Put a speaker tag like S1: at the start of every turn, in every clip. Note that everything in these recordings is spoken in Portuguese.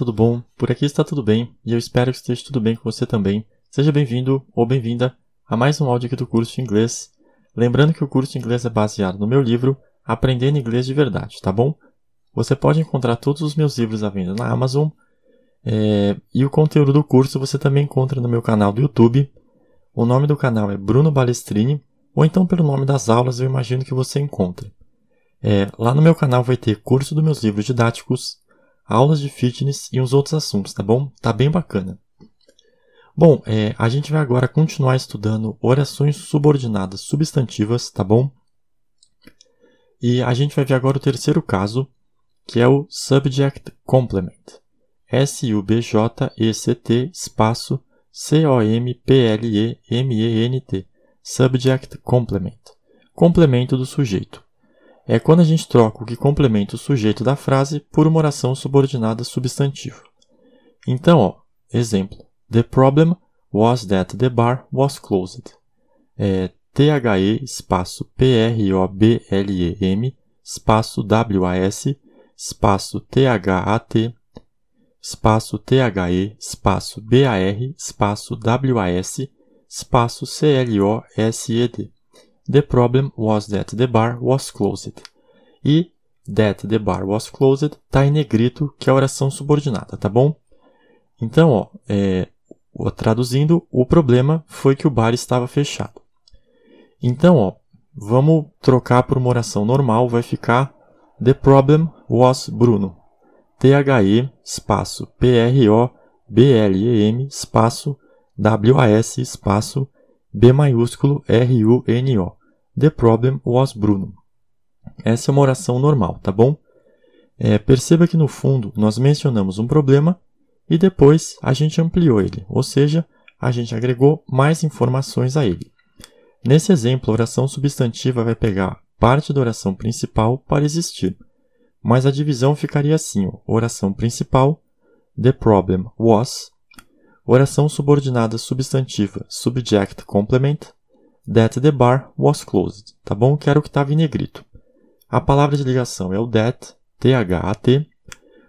S1: Tudo bom? Por aqui está tudo bem e eu espero que esteja tudo bem com você também. Seja bem-vindo ou bem-vinda a mais um áudio aqui do curso de inglês. Lembrando que o curso de inglês é baseado no meu livro Aprendendo Inglês de Verdade, tá bom? Você pode encontrar todos os meus livros à venda na Amazon é, e o conteúdo do curso você também encontra no meu canal do YouTube. O nome do canal é Bruno Balestrini ou então pelo nome das aulas eu imagino que você encontre. É, lá no meu canal vai ter curso dos meus livros didáticos, aulas de fitness e uns outros assuntos, tá bom? Tá bem bacana. Bom, é, a gente vai agora continuar estudando orações subordinadas substantivas, tá bom? E a gente vai ver agora o terceiro caso, que é o Subject Complement. S-U-B-J-E-C-T espaço C-O-M-P-L-E-M-E-N-T. Subject Complement. Complemento do sujeito é quando a gente troca o que complementa o sujeito da frase por uma oração subordinada substantivo. Então, ó, exemplo. The problem was that the bar was closed. É T-H-E espaço P-R-O-B-L-E-M espaço W-A-S espaço T-H-A-T espaço T-H-E espaço B-A-R espaço W-A-S espaço C-L-O-S-E-D. The problem was that the bar was closed. E that the bar was closed está em negrito, que é a oração subordinada, tá bom? Então, ó, é, traduzindo, o problema foi que o bar estava fechado. Então, ó, vamos trocar por uma oração normal, vai ficar The problem was Bruno. T-H-E, espaço P-R-O-B-L-E-M, espaço W-A-S, espaço B maiúsculo R-U-N-O. The problem was Bruno. Essa é uma oração normal, tá bom? É, perceba que no fundo nós mencionamos um problema e depois a gente ampliou ele, ou seja, a gente agregou mais informações a ele. Nesse exemplo, a oração substantiva vai pegar parte da oração principal para existir, mas a divisão ficaria assim: ó, oração principal, the problem was, oração subordinada substantiva, subject complement, that the bar was closed, tá bom? Que era o que estava em negrito. A palavra de ligação é o that, T-H-A-T,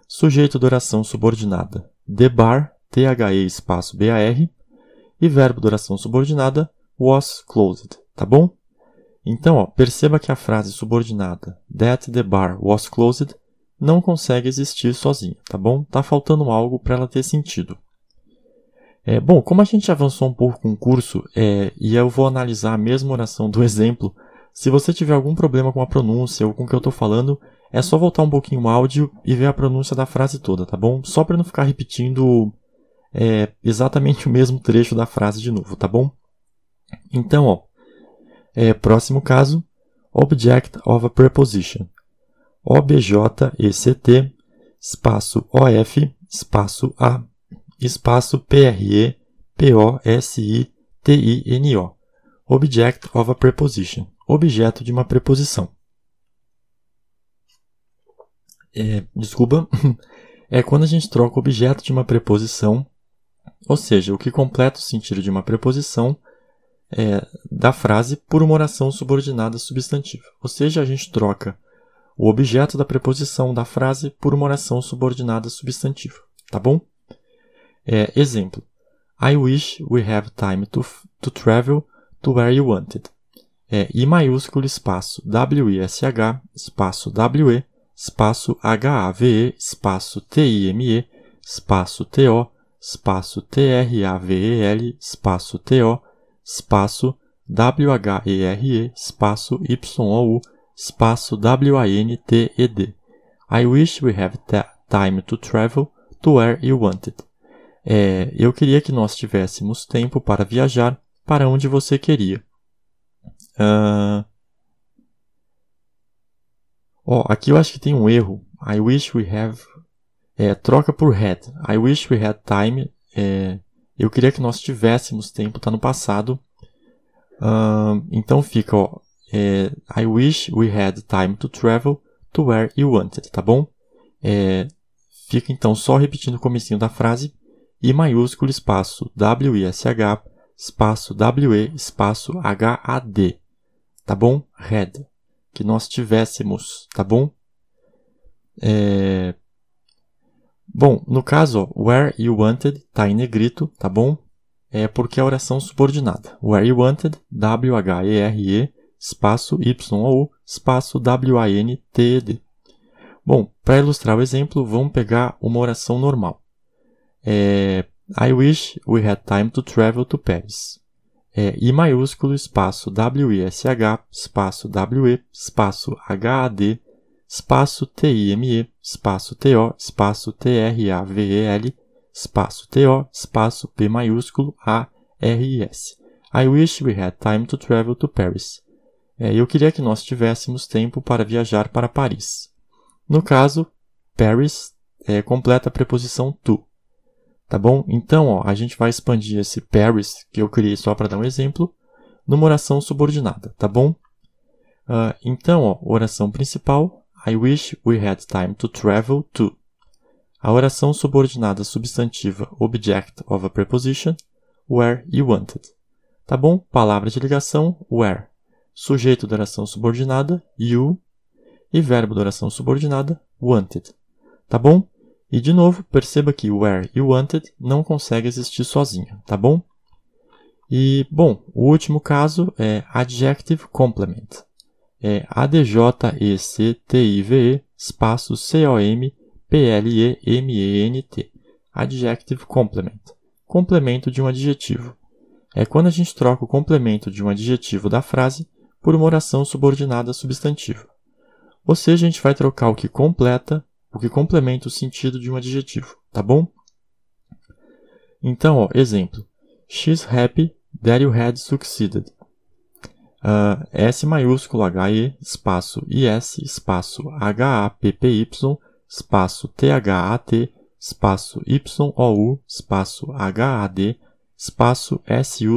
S1: sujeito de oração subordinada, the bar, T-H-E espaço B-A-R, e verbo de oração subordinada, was closed, tá bom? Então, ó, perceba que a frase subordinada, that the bar was closed, não consegue existir sozinha, tá bom? Tá faltando algo para ela ter sentido. É, bom, como a gente avançou um pouco com o curso é, e eu vou analisar a mesma oração do exemplo, se você tiver algum problema com a pronúncia ou com o que eu estou falando, é só voltar um pouquinho o áudio e ver a pronúncia da frase toda, tá bom? Só para não ficar repetindo é, exatamente o mesmo trecho da frase de novo, tá bom? Então, ó, é, próximo caso, Object of a Preposition. OBJECT, espaço OF, espaço A, espaço P-R-E-P-O-S-I-T-I-N-O. Object of a preposition. Objeto de uma preposição. É, desculpa. É quando a gente troca o objeto de uma preposição, ou seja, o que completa o sentido de uma preposição é, da frase por uma oração subordinada substantiva. Ou seja, a gente troca o objeto da preposição da frase por uma oração subordinada substantiva. Tá bom? É, exemplo. I wish we have time to, to travel to where you wanted. É, I maiúsculo espaço W-I-S-H espaço W-E espaço H-A-V-E espaço T-I-M-E espaço T-O espaço T-R-A-V-E-L espaço T-O espaço W-H-E-R-E espaço Y-O-U espaço W-A-N-T-E-D. I wish we have time to travel to where you wanted. É, eu queria que nós tivéssemos tempo para viajar para onde você queria. Uh... Oh, aqui eu acho que tem um erro. I wish we have. É, troca por had. I wish we had time. É, eu queria que nós tivéssemos tempo, está no passado. Uh, então fica, ó, é, I wish we had time to travel to where you wanted, tá bom? É, fica então só repetindo o comecinho da frase I maiúsculo espaço W-I-S-H espaço W-E espaço H-A-D. Tá bom? Had. Que nós tivéssemos, tá bom? É... Bom, no caso, ó, where you wanted está em negrito, tá bom? É porque é oração subordinada. Where you wanted, W-H-E-R-E, espaço Y-O-U, espaço W-A-N-T-E-D. Bom, para ilustrar o exemplo, vamos pegar uma oração normal. É, I wish we had time to travel to Paris. É I maiúsculo, espaço W-I-S-H, espaço W-E, espaço H-A-D, espaço T-I-M-E, espaço T-O, espaço T-R-A-V-E-L, espaço T-O, espaço P maiúsculo A-R-I-S. I wish we had time to travel to Paris. É, eu queria que nós tivéssemos tempo para viajar para Paris. No caso, Paris é, completa a preposição to. Tá bom? Então, ó, a gente vai expandir esse Paris, que eu criei só para dar um exemplo, numa oração subordinada, tá bom? Uh, então, ó, oração principal, I wish we had time to travel to. A oração subordinada substantiva object of a preposition, where you wanted. Tá bom? Palavra de ligação, where. Sujeito da oração subordinada, you. E verbo da oração subordinada, wanted. Tá bom? E de novo, perceba que where e wanted não consegue existir sozinho, tá bom? E, bom, o último caso é adjective complement é A-D-J-E-C-T-I-V-E espaço C-O-M-P-L-E-M-E-N-T. Adjective complement. Complemento de um adjetivo. É quando a gente troca o complemento de um adjetivo da frase por uma oração subordinada substantiva. Ou seja, a gente vai trocar o que completa, o que complementa o sentido de um adjetivo, tá bom? Então, ó, exemplo. She's happy that you had succeeded. Uh, S maiúsculo HE, espaço IS, espaço HAPPY, espaço THAT, espaço YOU, espaço HAD, espaço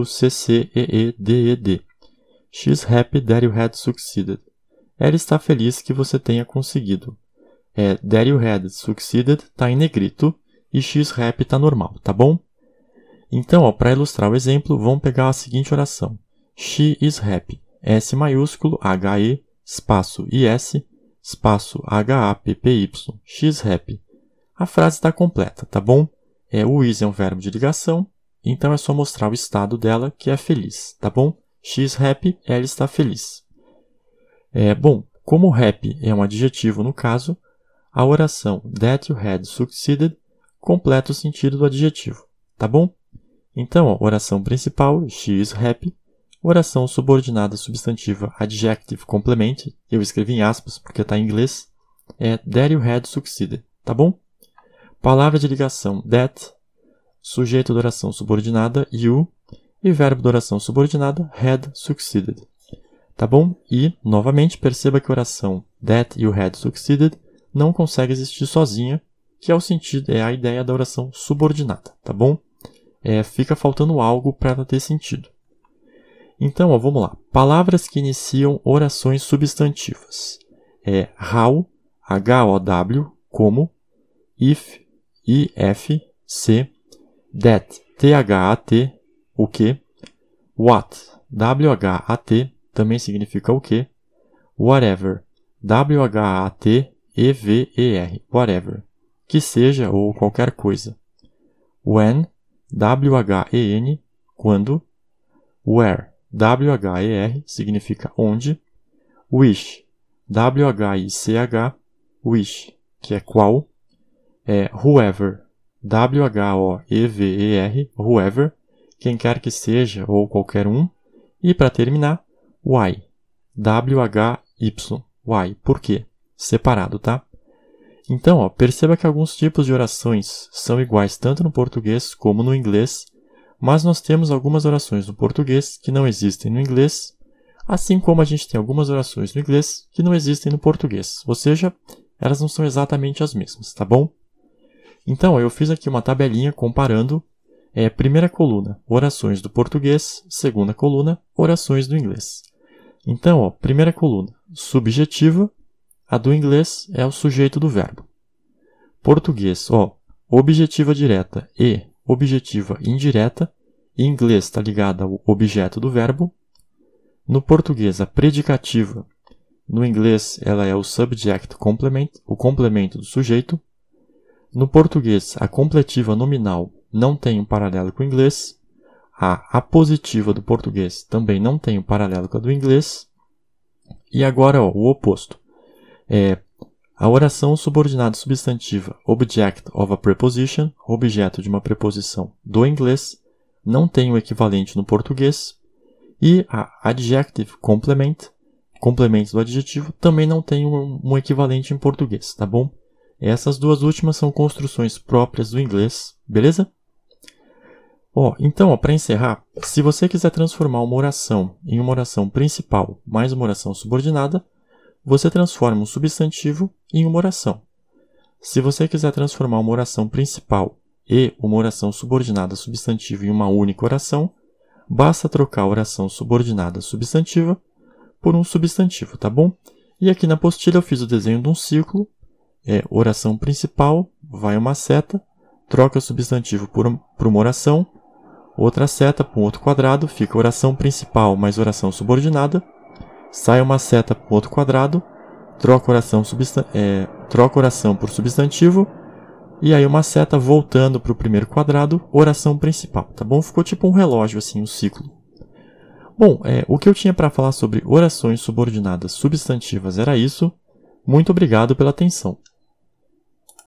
S1: SUCCEEDED. She's happy that you had succeeded. Ela está feliz que você tenha conseguido. É, had succeeded está em negrito e happy está normal, tá bom? Então, para ilustrar o exemplo, vamos pegar a seguinte oração. She is happy. S maiúsculo, H-E, espaço IS, espaço H-A-P-P-Y, X happy. A frase está completa, tá bom? É, o is é um verbo de ligação, então é só mostrar o estado dela, que é feliz, tá bom? She's happy, ela está feliz. É, bom, como happy é um adjetivo no caso, a oração that you had succeeded completa o sentido do adjetivo, tá bom? Então, a oração principal, she is happy, oração subordinada substantiva adjective complement, eu escrevi em aspas porque está em inglês, é that you had succeeded, tá bom? Palavra de ligação that, sujeito da oração subordinada you e verbo da oração subordinada had succeeded. Tá bom? E, novamente, perceba que a oração that you had succeeded não consegue existir sozinha, que é o sentido, é a ideia da oração subordinada, tá bom? É, fica faltando algo para ela ter sentido. Então, ó, vamos lá. Palavras que iniciam orações substantivas. É how, H-O-W, como, if, I-F, C, that, T-H-A-T, o que, what, W-H-A-T, também significa o que, whatever, W-H-A-T-E-V-E-R, whatever, que seja ou qualquer coisa. When, W-H-E-N, quando, where, W-H-E-R significa onde. Wish, W-H-I-C-H, wish, que é qual. É whoever, W-H-O-E-V-E-R, whoever, quem quer que seja ou qualquer um. E para terminar, why, W-H-Y, why, por quê? Separado, tá? Então, ó, perceba que alguns tipos de orações são iguais tanto no português como no inglês mas nós temos algumas orações no português que não existem no inglês, assim como a gente tem algumas orações no inglês que não existem no português, ou seja, elas não são exatamente as mesmas, tá bom? Então, eu fiz aqui uma tabelinha comparando é, primeira coluna, orações do português, segunda coluna, orações do inglês. Então, ó, primeira coluna, subjetiva, a do inglês é o sujeito do verbo. Português, ó, objetiva direta e objetiva indireta, em inglês está ligada ao objeto do verbo. No português, a predicativa, no inglês ela é o subject complement, o complemento do sujeito. No português, a completiva nominal não tem um paralelo com o inglês. A apositiva do português também não tem um paralelo com a do inglês. E agora ó, o oposto. É, a oração subordinada substantiva object of a preposition, objeto de uma preposição do inglês, não tem o equivalente no português. E a adjective complement, complemento do adjetivo, também não tem um, um equivalente em português, tá bom? Essas duas últimas são construções próprias do inglês, beleza? Ó, então, para encerrar, se você quiser transformar uma oração em uma oração principal mais uma oração subordinada, você transforma um substantivo em uma oração. Se você quiser transformar uma oração principal e uma oração subordinada substantiva em uma única oração, basta trocar a oração subordinada substantiva por um substantivo, tá bom? E aqui na apostila eu fiz o desenho de um círculo é oração principal, vai uma seta, troca o substantivo por, por uma oração, outra seta para um outro quadrado, fica oração principal mais oração subordinada, sai uma seta para outro quadrado, troca oração, é, troca oração por substantivo, e aí uma seta voltando para o primeiro quadrado, oração principal, tá bom? Ficou tipo um relógio assim, um ciclo. Bom, é, o que eu tinha para falar sobre orações subordinadas substantivas era isso. Muito obrigado pela atenção.